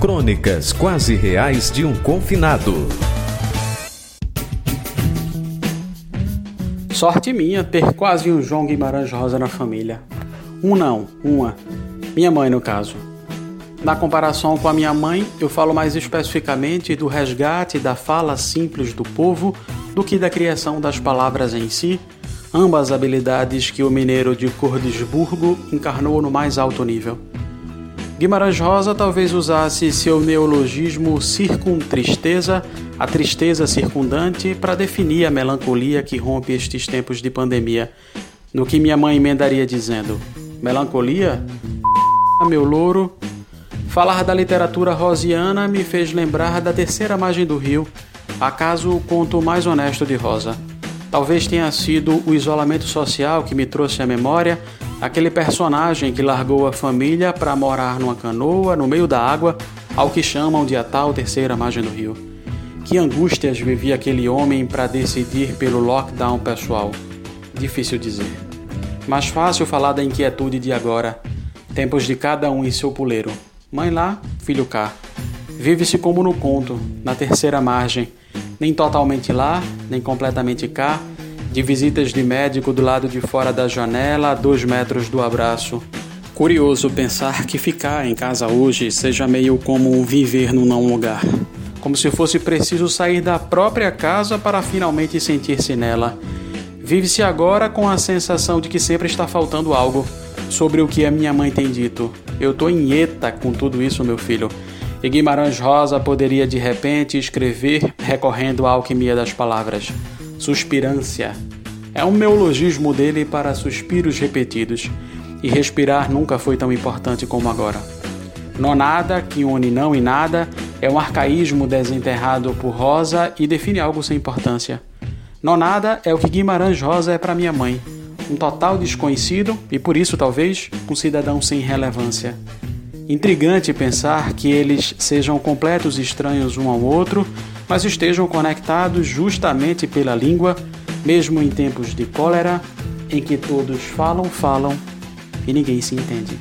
Crônicas quase reais de um confinado. Sorte minha ter quase um João Guimarães Rosa na família. Um não, uma. Minha mãe, no caso. Na comparação com a minha mãe, eu falo mais especificamente do resgate da fala simples do povo do que da criação das palavras em si, ambas habilidades que o mineiro de Cordesburgo encarnou no mais alto nível. Guimarães Rosa talvez usasse seu neologismo circuntristeza, a tristeza circundante, para definir a melancolia que rompe estes tempos de pandemia, no que minha mãe emendaria dizendo: Melancolia? Meu louro. Falar da literatura rosiana me fez lembrar da terceira margem do rio, acaso o conto mais honesto de Rosa. Talvez tenha sido o isolamento social que me trouxe à memória aquele personagem que largou a família para morar numa canoa no meio da água, ao que chamam de a tal terceira margem do rio. Que angústias vivia aquele homem para decidir pelo lockdown pessoal? Difícil dizer. Mais fácil falar da inquietude de agora. Tempos de cada um em seu puleiro. Mãe lá, filho cá. Vive-se como no conto, na terceira margem nem totalmente lá, nem completamente cá, de visitas de médico do lado de fora da janela, a dois metros do abraço. Curioso pensar que ficar em casa hoje seja meio como viver num não lugar. Como se fosse preciso sair da própria casa para finalmente sentir-se nela. Vive-se agora com a sensação de que sempre está faltando algo sobre o que a minha mãe tem dito. Eu tô em eta com tudo isso, meu filho. E Guimarães Rosa poderia de repente escrever recorrendo à alquimia das palavras. Suspirância. É um neologismo dele para suspiros repetidos. E respirar nunca foi tão importante como agora. Nonada, que une não e nada, é um arcaísmo desenterrado por Rosa e define algo sem importância. Nonada é o que Guimarães Rosa é para minha mãe, um total desconhecido e por isso talvez um cidadão sem relevância. Intrigante pensar que eles sejam completos estranhos um ao outro, mas estejam conectados justamente pela língua, mesmo em tempos de cólera, em que todos falam, falam e ninguém se entende.